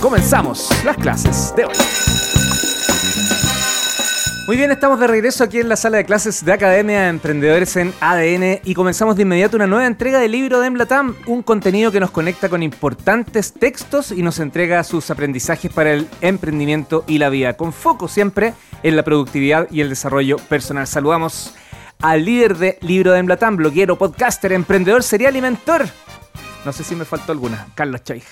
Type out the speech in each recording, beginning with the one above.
comenzamos las clases de hoy. Muy bien, estamos de regreso aquí en la sala de clases de Academia de Emprendedores en ADN y comenzamos de inmediato una nueva entrega del libro de Emblatam, un contenido que nos conecta con importantes textos y nos entrega sus aprendizajes para el emprendimiento y la vida, con foco siempre en la productividad y el desarrollo personal. Saludamos al líder de Libro de Emblatam, bloguero, podcaster, emprendedor, serial y mentor. No sé si me faltó alguna, Carlos Choy.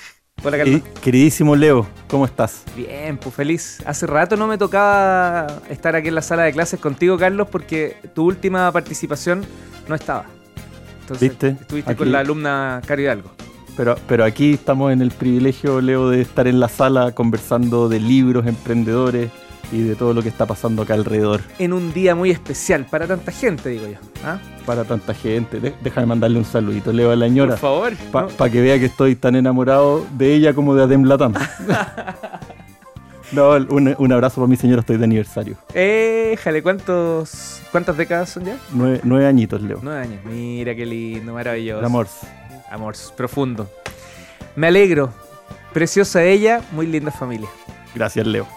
Hola, Carlos. queridísimo Leo, ¿cómo estás? Bien, pues feliz. Hace rato no me tocaba estar aquí en la sala de clases contigo, Carlos, porque tu última participación no estaba. Entonces, ¿Viste? Estuviste con la alumna Cari Hidalgo. Pero, pero aquí estamos en el privilegio, Leo, de estar en la sala conversando de libros, emprendedores, y de todo lo que está pasando acá alrededor. En un día muy especial para tanta gente, digo yo. ¿ah? Para tanta gente. déjame mandarle un saludito, Leo, a la señora. Por favor. Para que vea que estoy tan enamorado de ella como de Adem Latam. no, un, abrazo para mi señora, estoy de aniversario. Eh, jale, ¿cuántos, ¿cuántas décadas son ya? Nueve, añitos, Leo. Nueve años. Mira qué lindo, maravilloso. Amor. Amor, profundo. Me alegro. Preciosa ella, muy linda familia. Gracias, Leo.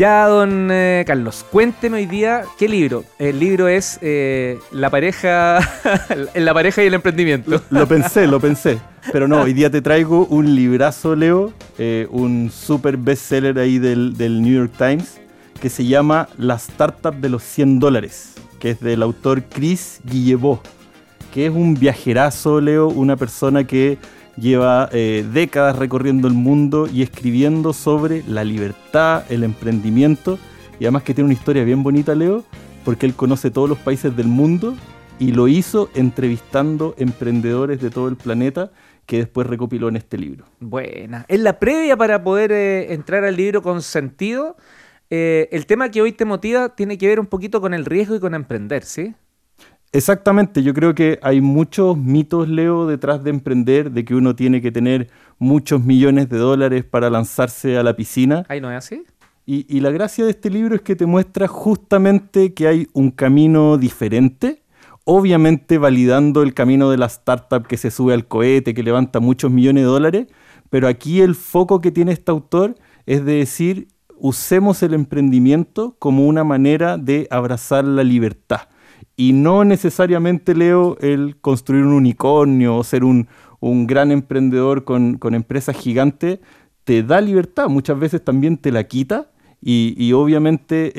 Ya, don eh, Carlos, cuénteme hoy día qué libro. El libro es eh, La pareja la pareja y el emprendimiento. Lo, pensé, lo pensé. Pero no, hoy día te traigo un librazo, Leo, eh, un super bestseller ahí del, New York Times, que se llama La Startup de los 100 dólares, que es del autor Chris Guillebeau, que es un viajerazo, Leo, una persona que lleva eh, décadas recorriendo el mundo y escribiendo sobre la libertad, el emprendimiento y además que tiene una historia bien bonita, Leo, porque él conoce todos los países del mundo y lo hizo entrevistando emprendedores de todo el planeta que después recopiló en este libro. Buena. En la previa para poder eh, entrar al libro con sentido, eh, el tema que hoy te motiva tiene que ver un poquito con el riesgo y con emprender, ¿sí? Exactamente, yo creo que hay muchos mitos, Leo, detrás de emprender, de que uno tiene que tener muchos millones de dólares para lanzarse a la piscina. ¿Ahí no es así? Y, la gracia de este libro es que te muestra justamente que hay un camino diferente, obviamente validando el camino de la startup que se sube al cohete, que levanta muchos millones de dólares, pero aquí el foco que tiene este autor es de decir, usemos el emprendimiento como una manera de abrazar la libertad y no necesariamente leo el construir un unicornio o ser un, gran emprendedor con, empresas gigantes, te da libertad, muchas veces también te la quita. Y, obviamente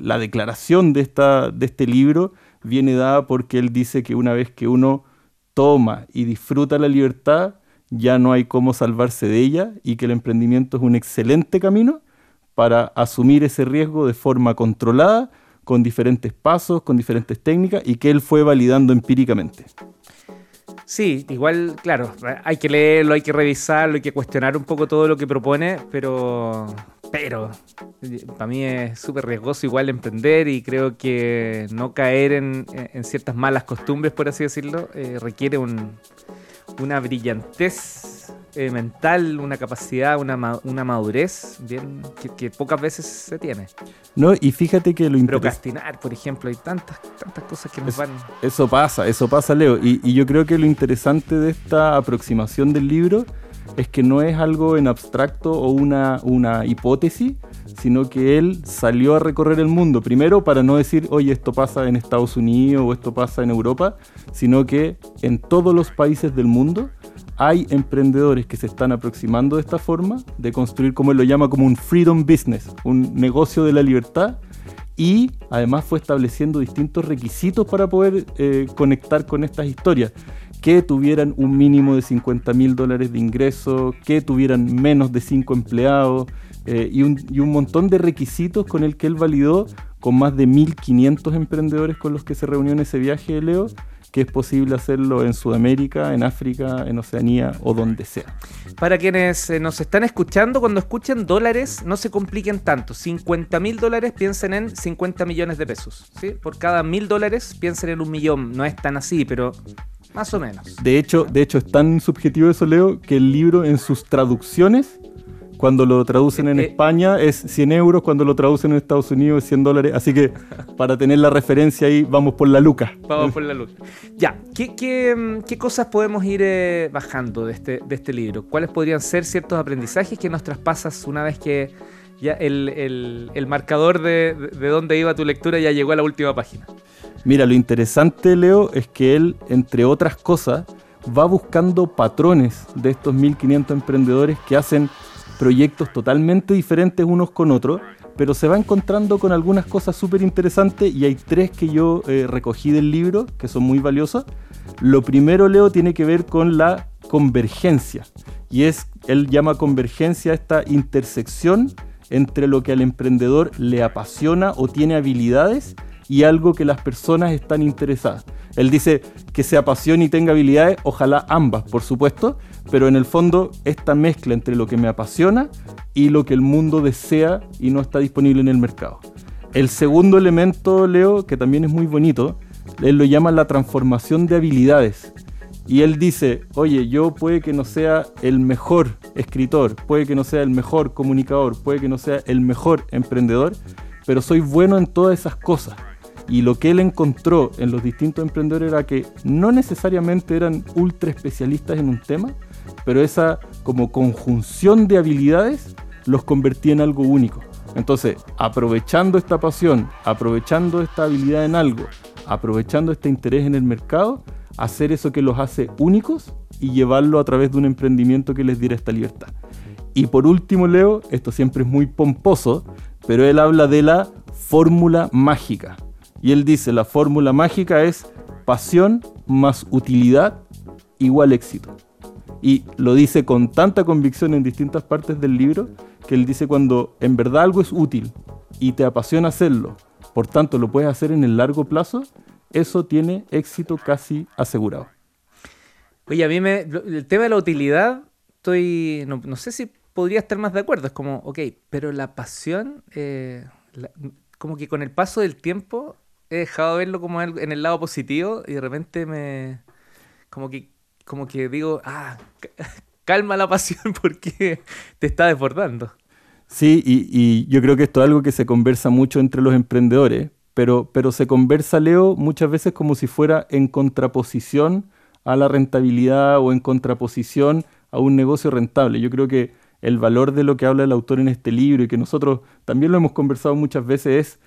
la declaración de, esta, de este libro viene dada porque él dice que una vez que uno toma y disfruta la libertad, ya no hay cómo salvarse de ella y que el emprendimiento es un excelente camino para asumir ese riesgo de forma controlada, con diferentes pasos, con diferentes técnicas y que él fue validando empíricamente. Sí, igual, claro, hay que leerlo, hay que revisarlo, hay que cuestionar un poco todo lo que propone, pero, pero, para mí es súper riesgoso igual emprender y creo que no caer en, ciertas malas costumbres, por así decirlo, eh, requiere una brillantez eh, mental, una capacidad, una, una madurez bien que, pocas veces se tiene. No, y fíjate que lo Procrastinar, por ejemplo, hay tantas, tantas cosas que nos van. Eso pasa, eso pasa, Leo. Y, y yo creo que lo interesante de esta aproximación del libro es que no es algo en abstracto o una, una hipótesis, sino que él salió a recorrer el mundo. Primero, para no decir, oye, esto pasa en Estados Unidos o esto pasa en Europa, sino que en todos los países del mundo hay emprendedores que se están aproximando de esta forma, de construir, como él lo llama, como un freedom business, un negocio de la libertad, y además fue estableciendo distintos requisitos para poder eh, conectar con estas historias. Que tuvieran un mínimo de 50 mil dólares de ingreso, que tuvieran menos de 5 empleados eh, y, un, y, un, montón de requisitos con el que él validó con más de 1.500 emprendedores con los que se reunió en ese viaje de Leo que es posible hacerlo en Sudamérica, en África, en Oceanía o donde sea. Para quienes eh, nos están escuchando, cuando escuchen dólares, no se compliquen tanto. 50 mil dólares piensen en 50 millones de pesos. ¿sí? Por cada mil dólares piensen en un millón. No es tan así, pero más o menos. De hecho, de hecho, es tan subjetivo eso, Leo, que el libro en sus traducciones cuando lo traducen en Eh. España es 100 euros, cuando lo traducen en Estados Unidos es 100 dólares. Así que para tener la referencia ahí, vamos por la luca. Vamos por la luz. Ya, ¿qué, qué, mm, qué cosas podemos ir eh, bajando de este, de este libro? ¿Cuáles podrían ser ciertos aprendizajes que nos traspasas una vez que ya el, el- el marcador de, de dónde iba tu lectura ya llegó a la última página? Mira, lo interesante, Leo, es que él, entre otras cosas, va buscando patrones de estos 1500 emprendedores que hacen proyectos totalmente diferentes unos con otros, pero se va encontrando con algunas cosas súper interesantes y hay tres que yo eh, recogí del libro que son muy valiosas. Lo primero, Leo, tiene que ver con la convergencia y es, él llama convergencia esta intersección entre lo que al emprendedor le apasiona o tiene habilidades y algo que las personas están interesadas. Él dice que se apasione y tenga habilidades, ojalá ambas, por supuesto, pero en el fondo esta mezcla entre lo que me apasiona y lo que el mundo desea y no está disponible en el mercado. El segundo elemento, Leo, que también es muy bonito, él lo llama la transformación de habilidades. Y él dice, oye, yo puede que no sea el mejor escritor, puede que no sea el mejor comunicador, puede que no sea el mejor emprendedor, pero soy bueno en todas esas cosas. Y lo que él encontró en los distintos emprendedores era que no necesariamente eran ultra especialistas en un tema, pero esa como conjunción de habilidades los convertía en algo único. Entonces, aprovechando esta pasión, aprovechando esta habilidad en algo, aprovechando este interés en el mercado, hacer eso que los hace únicos y llevarlo a través de un emprendimiento que les diera esta libertad. Y por último, Leo, esto siempre es muy pomposo, pero él habla de la fórmula mágica. Y él dice, la fórmula mágica es pasión más utilidad igual éxito. Y lo dice con tanta convicción en distintas partes del libro que él dice cuando en verdad algo es útil y te apasiona hacerlo, por tanto lo puedes hacer en el largo plazo, eso tiene éxito casi asegurado. Oye, a mí me, el tema de la utilidad, estoy, no, no sé si podría estar más de acuerdo. Es como, ok, pero la pasión, eh, como que con el paso del tiempo he dejado de verlo como en el lado positivo y de repente me, como que, como que digo, ah, ca- calma la pasión porque te está desbordando. Sí, y, y yo creo que esto es algo que se conversa mucho entre los emprendedores, pero, pero se conversa, Leo, muchas veces como si fuera en contraposición a la rentabilidad o en contraposición a un negocio rentable. Yo creo que el valor de lo que habla el autor en este libro y que nosotros también lo hemos conversado muchas veces es,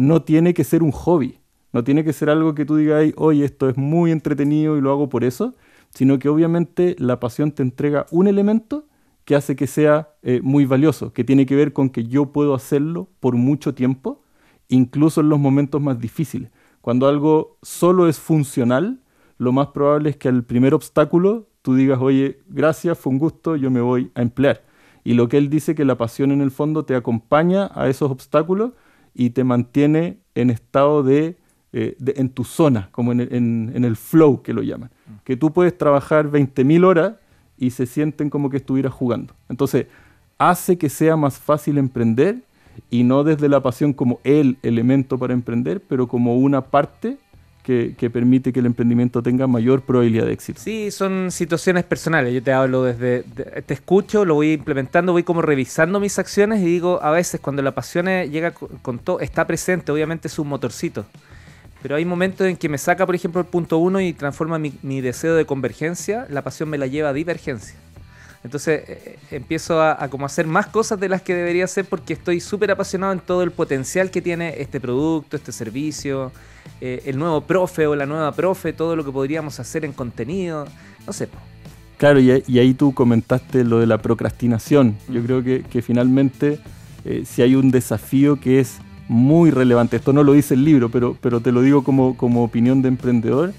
no tiene que ser un hobby, no tiene que ser algo que tú digas, oye, esto es muy entretenido y lo hago por eso, sino que obviamente la pasión te entrega un elemento que hace que sea eh, muy valioso, que tiene que ver con que yo puedo hacerlo por mucho tiempo, incluso en los momentos más difíciles. Cuando algo solo es funcional, lo más probable es que al primer obstáculo tú digas, oye, gracias, fue un gusto, yo me voy a emplear. Y lo que él dice que la pasión en el fondo te acompaña a esos obstáculos y te mantiene en estado de, eh, de- en tu zona, como en el, en- en el flow que lo llaman. Que tú puedes trabajar 20.000 horas y se sienten como que estuvieras jugando. Entonces, hace que sea más fácil emprender y no desde la pasión como el elemento para emprender, pero como una parte que, que permite que el emprendimiento tenga mayor probabilidad de éxito. Sí, son situaciones personales. Yo te hablo desde, de- te escucho, lo voy implementando, voy como revisando mis acciones y digo, a veces cuando la pasión llega con, con todo, está presente, obviamente es un motorcito. Pero hay momentos en que me saca, por ejemplo, el punto uno y transforma mi, mi deseo de convergencia, la pasión me la lleva a divergencia. Entonces eh, eh, empiezo a, a como hacer más cosas de las que debería hacer porque estoy súper apasionado en todo el potencial que tiene este producto, este servicio, eh, el nuevo profe o la nueva profe, todo lo que podríamos hacer en contenido, no sé. Claro, y, ahí- y ahí tú comentaste lo de la procrastinación. Yo creo que, que finalmente, eh, si hay un desafío que es muy relevante, esto no lo dice el libro, pero, pero te lo digo como, como opinión de emprendedor,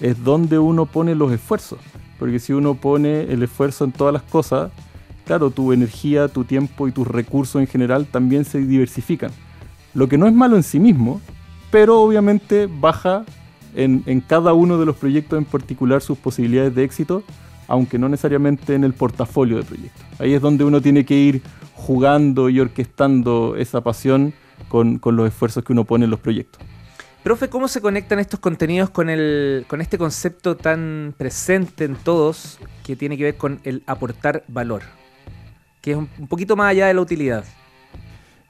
es donde uno pone los esfuerzos. Porque si uno pone el esfuerzo en todas las cosas, claro, tu energía, tu tiempo y tus recursos en general también se diversifican. Lo que no es malo en sí mismo, pero obviamente baja en, cada uno de los proyectos en particular sus posibilidades de éxito, aunque no necesariamente en el portafolio de proyectos. Ahí es donde uno tiene que ir jugando y orquestando esa pasión con los esfuerzos que uno pone en los proyectos. Profe, ¿cómo se conectan estos contenidos con, el, con este concepto tan presente en todos que tiene que ver con el aportar valor? que es un, poquito más allá de la utilidad.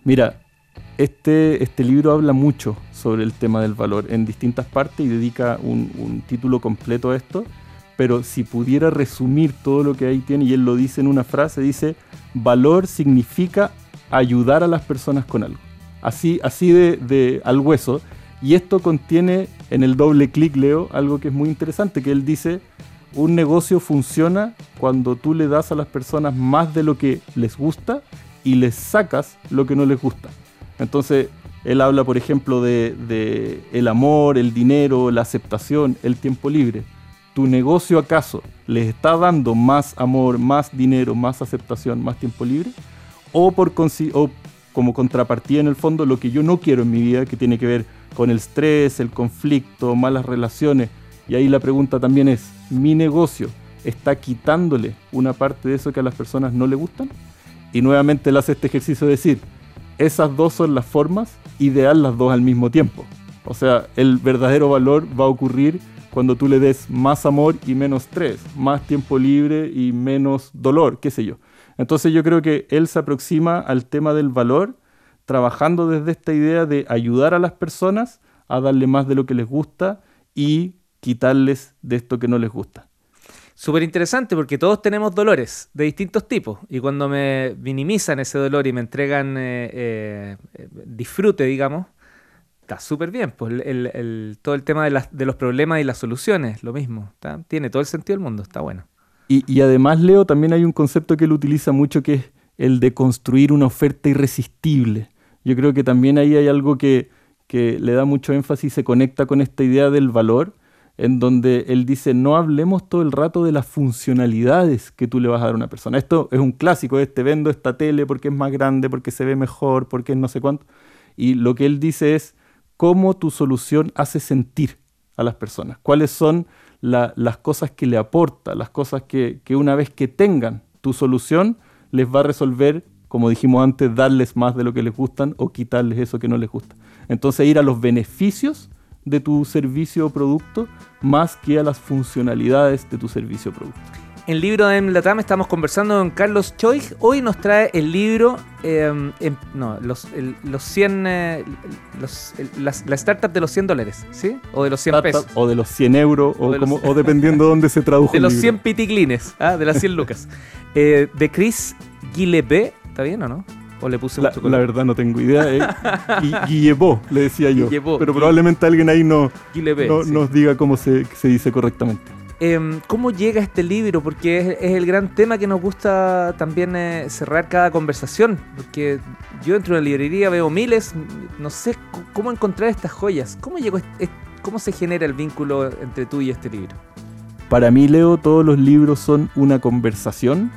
Mira, este, este libro habla mucho sobre el tema del valor en distintas partes y dedica un, un título completo a esto pero si pudiera resumir todo lo que ahí tiene, y él lo dice en una frase, dice, valor significa ayudar a las personas con algo. Así, así de, al hueso. Y esto contiene en el doble clic, Leo, algo que es muy interesante, que él dice, un negocio funciona cuando tú le das a las personas más de lo que les gusta y les sacas lo que no les gusta. Entonces, él habla, por ejemplo, de, el amor, el dinero, la aceptación, el tiempo libre. ¿Tu negocio acaso les está dando más amor, más dinero, más aceptación, más tiempo libre? o, por o como contrapartida en el fondo lo que yo no quiero en mi vida, que tiene que ver con el estrés, el conflicto, malas relaciones. Y ahí la pregunta también es, ¿mi negocio está quitándole una parte de eso que a las personas no le gustan? Y nuevamente él hace este ejercicio de decir, esas dos son las formas, ideal las dos al mismo tiempo. O sea, el verdadero valor va a ocurrir cuando tú le des más amor y menos estrés, más tiempo libre y menos dolor, qué sé yo. Entonces yo creo que él se aproxima al tema del valor trabajando desde esta idea de ayudar a las personas a darle más de lo que les gusta y quitarles de esto que no les gusta. Súper interesante porque todos tenemos dolores de distintos tipos y cuando me minimizan ese dolor y me entregan eh, eh, disfrute, digamos, está súper bien. Pues todo el tema de, de, los problemas y las soluciones, lo mismo. Tiene todo el sentido del mundo, está bueno. Y, además, Leo, también hay un concepto que él utiliza mucho que es el de construir una oferta irresistible. Yo creo que también ahí hay algo que, le da mucho énfasis y se conecta con esta idea del valor, en donde él dice, no hablemos todo el rato de las funcionalidades que tú le vas a dar a una persona. Esto es un clásico, este vendo esta tele porque es más grande, porque se ve mejor, porque es no sé cuánto. Y lo que él dice es cómo tu solución hace sentir a las personas, cuáles son las cosas que le aporta, las cosas que, una vez que tengan tu solución, les va a resolver, como dijimos antes, darles más de lo que les gustan o quitarles eso que no les gusta. Entonces ir a los beneficios de tu servicio o producto más que a las funcionalidades de tu servicio o producto. En libro de Latam estamos conversando con Carlos Choi. Hoy nos trae el libro, em, em, no, los, los 100, eh, la startup de los 100 dólares, ¿sí? O de los 100 pesos. O de los 100 euros, o, como, o dependiendo de dónde se tradujo. De los 100 pitiglines, ¿ah? de las 100 lucas. Eh, de Chris Guillebeau, ¿está bien o no? ¿O le puse la, la verdad no tengo idea. Eh. Guillebeau, le decía yo. pero probablemente alguien ahí no, no nos diga cómo se, se dice correctamente. Em, ¿Cómo llega este libro? Porque es, el gran tema que nos gusta también eh, cerrar cada conversación. Porque yo entro en la librería, veo miles, no sé cómo encontrar estas joyas. ¿Cómo, llegó ¿Cómo se genera el vínculo entre tú y este libro? Para mí, Leo, todos los libros son una conversación.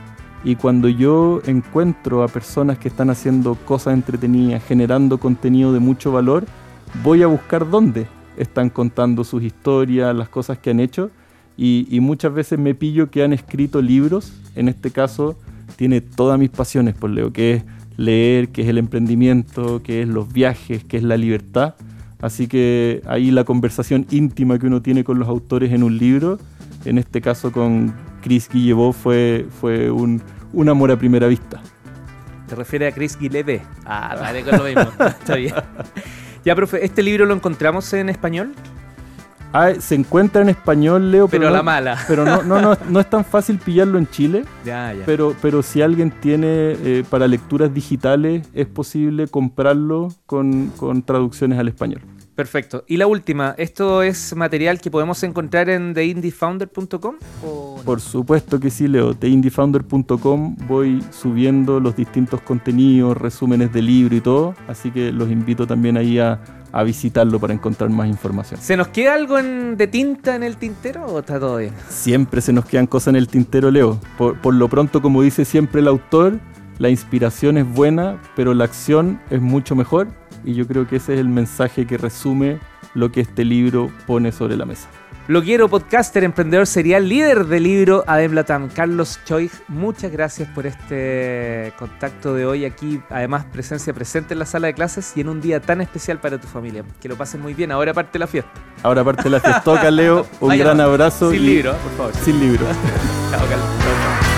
Y cuando yo encuentro a personas que están haciendo cosas entretenidas, generando contenido de mucho valor, voy a buscar dónde están contando sus historias, las cosas que han hecho y, muchas veces me pillo que han escrito libros, en este caso tiene todas mis pasiones por Leo, que es leer, que es el emprendimiento, que es los viajes, que es la libertad. Así que ahí la conversación íntima que uno tiene con los autores en un libro, en este caso con Chris Guillebeau, fue, fue un, un amor a primera vista. ¿Te refiere a Chris Guillebeau? Ah, vale, con lo mismo. Está bien. Ya, profe, ¿este libro lo encontramos en español? Ah, se encuentra en español, Leo. Pero, la mala. Pero no, no, no, no, es tan fácil pillarlo en Chile. Ya, ya. Pero, pero si alguien tiene eh, para lecturas digitales, es posible comprarlo con, con traducciones al español. Perfecto. Y la última, ¿esto es material que podemos encontrar en theindiefounder.com? Por supuesto que sí, Leo. Theindiefounder.com voy subiendo los distintos contenidos, resúmenes de libro y todo. Así que los invito también ahí a, visitarlo para encontrar más información. ¿Se nos queda algo de tinta en el tintero o está todo bien? Siempre se nos quedan cosas en el tintero, Leo. por lo pronto, como dice siempre el autor, la inspiración es buena, pero la acción es mucho mejor y yo creo que ese es el mensaje que resume lo que este libro pone sobre la mesa. Bloguero, podcaster, emprendedor serial, líder del libro Adem Latam, Carlos Choi, muchas gracias por este contacto de hoy aquí, además presencia presente en la sala de clases y en un día tan especial para tu familia. Que lo pasen muy bien, ahora parte la fiesta. Ahora parte la fiesta. Toca, Leo, un gran abrazo. Sin libro, por favor. Sin libro. Chao, Carlos.